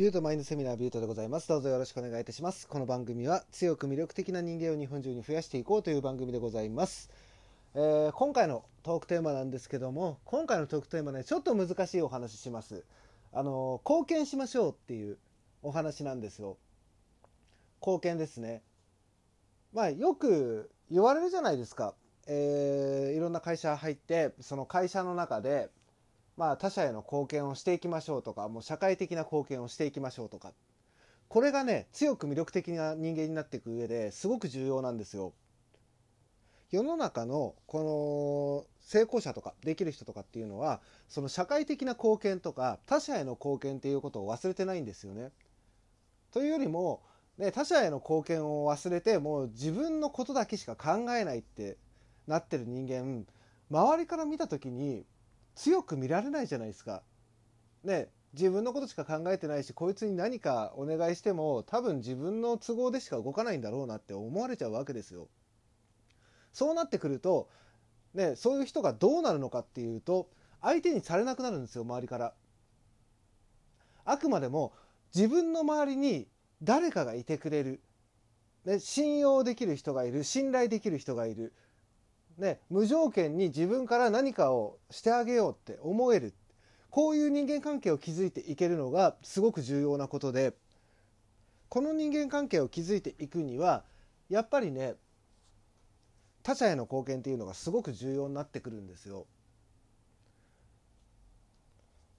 ビュートマインドセミナービュートでございます。どうぞよろしくお願いいたします。この番組は強く魅力的な人間を日本中に増やしていこうという番組でございます。えー今回のトークテーマなんですけども、今回のトークテーマね、ちょっと難しいお話しします。あの、貢献しましょうっていうお話なんですよ。貢献ですね。まあ、よく言われるじゃないですか。えーいろんな会社入って、その会社の中で、まあ、他者への貢献をしていきましょうとか、もう社会的な貢献をしていきましょうとか。これがね、強く魅力的な人間になっていく上ですごく重要なんですよ。世の中のこの成功者とかできる人とかっていうのは、その社会的な貢献とか他者への貢献っていうことを忘れてないんですよね。というよりも、ね、他者への貢献を忘れて、もう自分のことだけしか考えないってなってる人間、周りから見た時に強く見られないじゃないですか。ね、自分のことしか考えてないし、こいつに何かお願いしても、多分自分の都合でしか動かないんだろうなって思われちゃうわけですよ。そうなってくると、ね、そういう人がどうなるのかっていうと、相手にされなくなるんですよ、周りから。あくまでも自分の周りに誰かがいてくれる。ね、信用できる人がいる、信頼できる人がいる。ね、無条件に自分から何かをしてあげようって思える。こういう人間関係を築いていけるのがすごく重要なことで、この人間関係を築いていくには、やっぱりね、他者への貢献っていうのがすごく重要になってくるんですよ。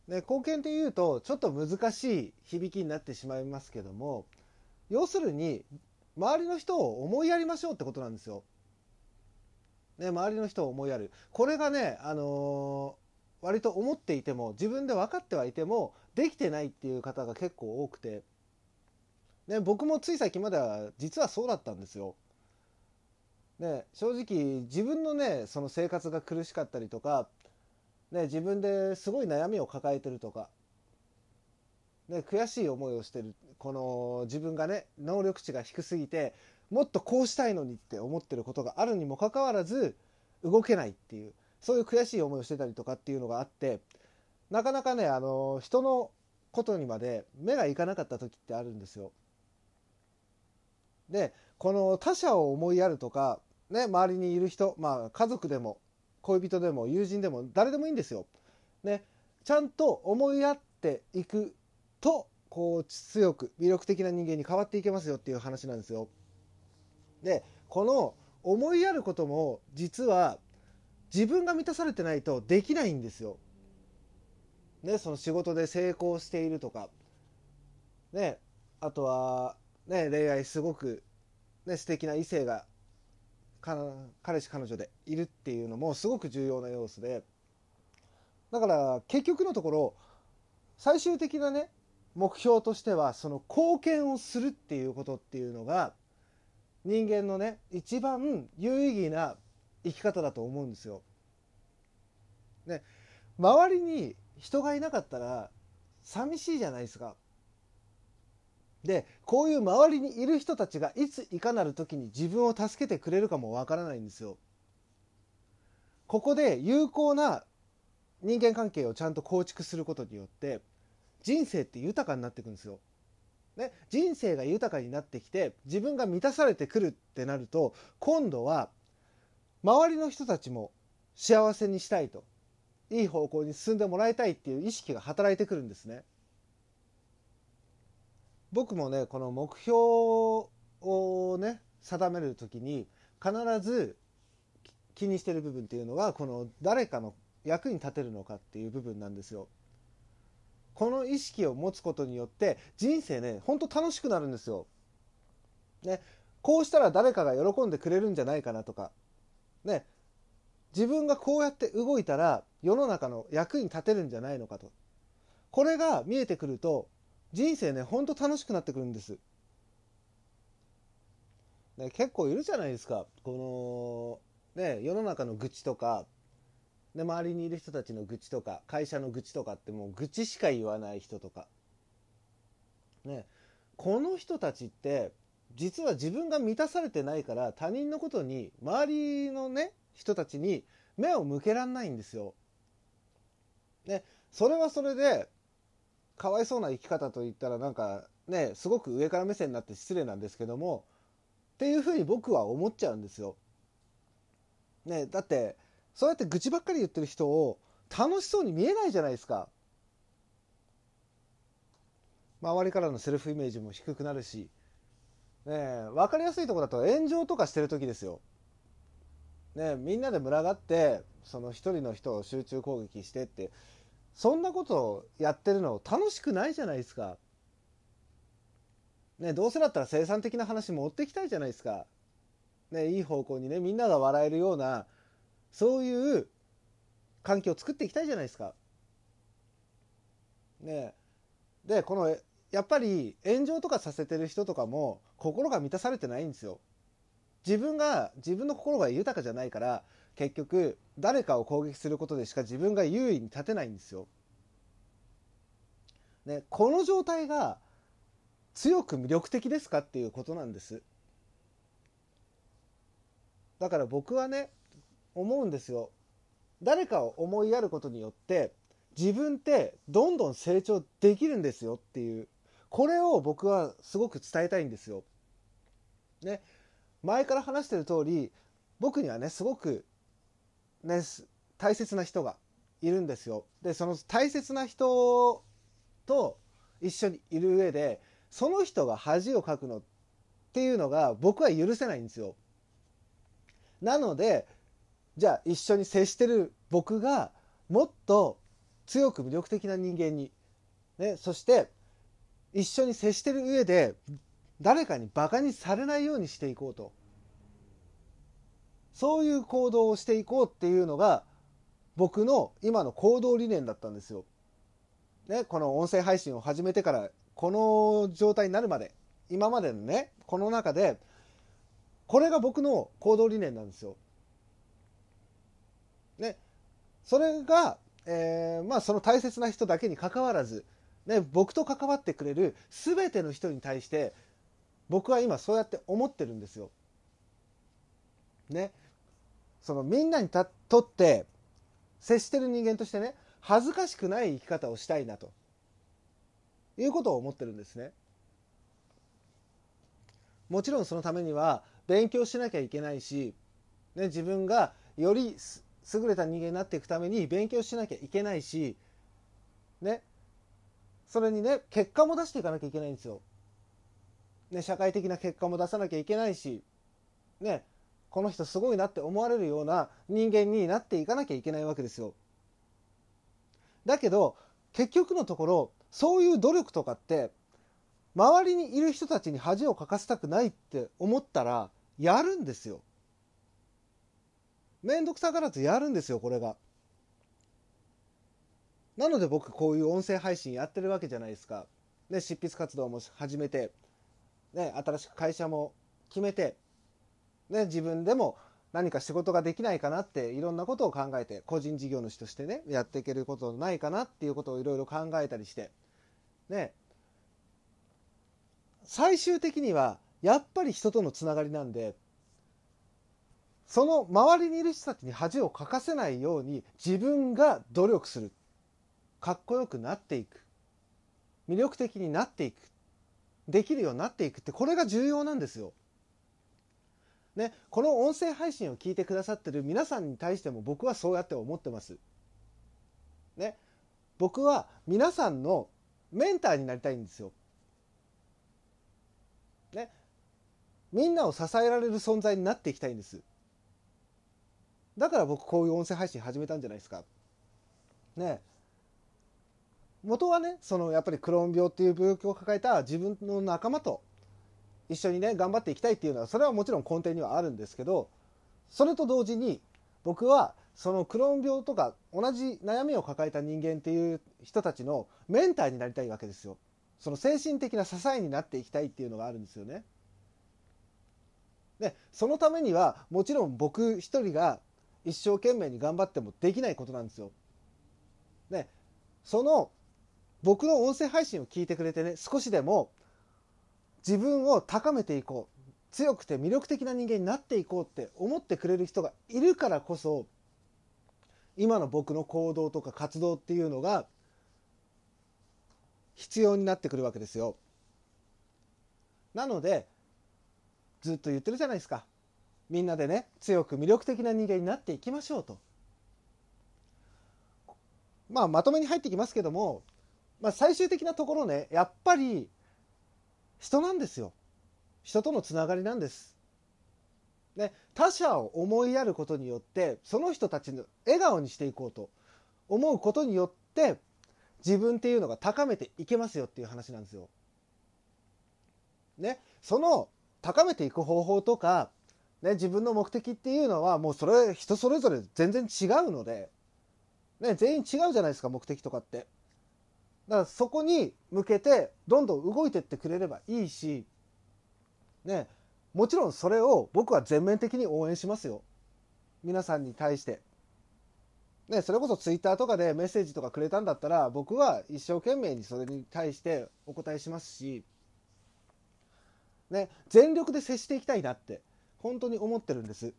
ね、貢献っていうとちょっと難しい響きになってしまいますけども要するに周りの人を思いやりましょうってことなんですよ。ね、周りの人を思いやるこれがね、あのー割と思っていても自分で分かってはいてもできてないっていう方が結構多くて、ね、僕もつい最近までは実はそうだったんですよ。ね、正直自分のねその生活が苦しかったりとか、ね、自分ですごい悩みを抱えてるとか、ね、悔しい思いをしてるこの自分がね能力値が低すぎてもっとこうしたいのにって思ってることがあるにもかかわらず動けないっていうそういう悔しい思いをしてたりとかっていうのがあってなかなかねあの人のことにまで目がいかなかった時ってあるんですよ。でこの他者を思いやるとか、ね、周りにいる人、まあ、家族でも恋人でも友人でも誰でもいいんですよ。ね、ちゃんと思いやっていくとこう強く魅力的な人間に変わっていけますよっていう話なんですよ。でこの思いやることも実は自分が満たされてないとできないんですよ。ね、その仕事で成功しているとか、ね、あとは、ね、恋愛すごく、ね、素敵な異性が彼氏彼女でいるっていうのもすごく重要な要素でだから結局のところ最終的なね目標としてはその貢献をするっていうことっていうのが人間のね一番有意義な生き方だと思うんですよ。ね周りに人がいなかったら寂しいじゃないですか。でこういう周りにいる人たちがいついかなる時に自分を助けてくれるかもわからないんですよ。ここで有効な人間関係をちゃんと構築することによって人生って豊かになっていくんですよ。ね、人生が豊かになってきて自分が満たされてくるってなると今度は周りの人たちも幸せにしたいといい方向に進んでもらいたいっていう意識が働いてくるんですね。僕もねこの目標をね定める時に必ず気にしてる部分っていうのがこの誰かの役に立てるのかっていう部分なんですよ。この意識を持つことによって人生ねほんと楽しくなるんですよ。ねこうしたら誰かが喜んでくれるんじゃないかなとか。ね自分がこうやって動いたら世の中の役に立てるんじゃないのかと。これが見えてくると人生ねほんと楽しくなってくるんです、ね、結構いるじゃないですか。このね世の中の愚痴とか。で周りにいる人たちの愚痴とか会社の愚痴とかってもう愚痴しか言わない人とかねこの人たちって実は自分が満たされてないから他人のことに周りのね人たちに目を向けらんないんですよ。ね、それはそれでかわいそうな生き方といったらなんかねすごく上から目線になって失礼なんですけどもっていうふうに僕は思っちゃうんですよ。ね、だってそうやって愚痴ばっかり言ってる人を楽しそうに見えないじゃないですか。周りからのセルフイメージも低くなるし、ね、分かりやすいとこだと炎上とかしてる時ですよ。ね、みんなで群がってその一人の人を集中攻撃してってそんなことをやってるの楽しくないじゃないですか。ね、どうせだったら生産的な話持ってきたいじゃないですか。ね、いい方向にねみんなが笑えるようなそういう環境を作っていきたいじゃないですか。ね、でこのやっぱり炎上とかさせてる人とかも心が満たされてないんですよ。自分が自分の心が豊かじゃないから結局誰かを攻撃することでしか自分が優位に立てないんですよ。ね、この状態が強く魅力的ですかっていうことなんです。だから僕はね思うんですよ。誰かを思いやることによって自分ってどんどん成長できるんですよっていうこれを僕はすごく伝えたいんですよ。ね前から話してる通り僕にはねすごくね大切な人がいるんですよ。でその大切な人と一緒にいる上でその人が恥をかくのっていうのが僕は許せないんですよ。なのでじゃあ一緒に接してる僕がもっと強く魅力的な人間に、ね、そして一緒に接してる上で誰かにバカにされないようにしていこうとそういう行動をしていこうっていうのが僕の今の行動理念だったんですよ。ね、この音声配信を始めてからこの状態になるまで今までのねこの中でこれが僕の行動理念なんですよ。ね、それが、えー、まあその大切な人だけにかかわらず、ね、僕と関わってくれる全ての人に対して僕は今そうやって思ってるんですよ。ね、そのみんなにとって接してる人間としてね恥ずかしくない生き方をしたいなということを思ってるんですね。もちろんそのためには勉強しなきゃいけないし、ね、自分がより優れた人間になっていくために勉強しなきゃいけないし、ね、それにね結果も出していかなきゃいけないんですよ。ね、社会的な結果も出さなきゃいけないし、ね、この人すごいなって思われるような人間になっていかなきゃいけないわけですよ。だけど結局のところそういう努力とかって周りにいる人たちに恥をかかせたくないって思ったらやるんですよ。めんどくさがらずやるんですよこれが。なので僕こういう音声配信やってるわけじゃないですか。ね、執筆活動も始めて、ね、新しく会社も決めてね、自分でも何か仕事ができないかなっていろんなことを考えて個人事業主としてねやっていけることないかなっていうことをいろいろ考えたりしてね最終的にはやっぱり人とのつながりなんでその周りにいる人たちに恥をかかせないように自分が努力するかっこよくなっていく魅力的になっていくできるようになっていくってこれが重要なんですよ。ね、この音声配信を聞いてくださってる皆さんに対しても僕はそうやって思ってます。ね、僕は皆さんのメンターになりたいんですよ。ね、みんなを支えられる存在になっていきたいんです。だから僕こういう音声配信始めたんじゃないですか。ね。元はね、そのやっぱりクローン病っていう病気を抱えた自分の仲間と一緒にね頑張っていきたいっていうのはそれはもちろん根底にはあるんですけどそれと同時に僕はそのクローン病とか同じ悩みを抱えた人間っていう人たちのメンターになりたいわけですよ。その精神的な支えになっていきたいっていうのがあるんですよね。でそのためにはもちろん僕一人が一生懸命に頑張ってもできないことなんですよ。でその僕の音声配信を聞いてくれてね少しでも自分を高めていこう強くて魅力的な人間になっていこうって思ってくれる人がいるからこそ今の僕の行動とか活動っていうのが必要になってくるわけですよ。なのでずっと言ってるじゃないですかみんなでね強く魅力的な人間になっていきましょうと。まあまとめに入ってきますけども、まあ、最終的なところねやっぱり人なんですよ人とのつながりなんです。ね、他者を思いやることによってその人たちの笑顔にしていこうと思うことによって自分っていうのが高めていけますよっていう話なんですよ。ね、その高めていく方法とか、ね、自分の目的っていうのはもうそれ人それぞれ全然違うので、ね、全員違うじゃないですか目的とかって。だからそこに向けてどんどん動いてってくれればいいし、ね、もちろんそれを僕は全面的に応援しますよ。皆さんに対して。ね、それこそツイッターとかでメッセージとかくれたんだったら僕は一生懸命にそれに対してお答えしますし、ね、全力で接していきたいなって本当に思ってるんです。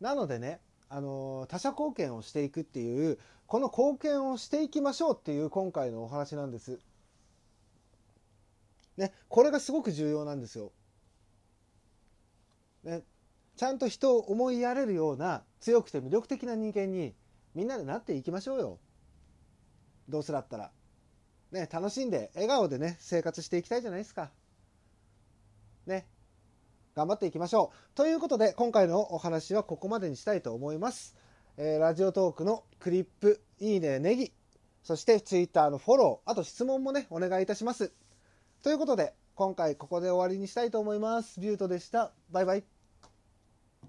なのでね、あの他者貢献をしていくっていうこの貢献をしていきましょうっていう今回のお話なんです。ね、これがすごく重要なんですよ。ね、ちゃんと人を思いやれるような強くて魅力的な人間にみんなでなっていきましょうよ。どうせだったら。ね、楽しんで笑顔でね、生活していきたいじゃないですか。ね。頑張っていきましょう。ということで、今回のお話はここまでにしたいと思います。えー、ラジオトークのクリップ、いいね、ネギ、そしてツイッターのフォロー、あと質問もね、お願いいたします。ということで、今回ここで終わりにしたいと思います。ビュートでした。バイバイ。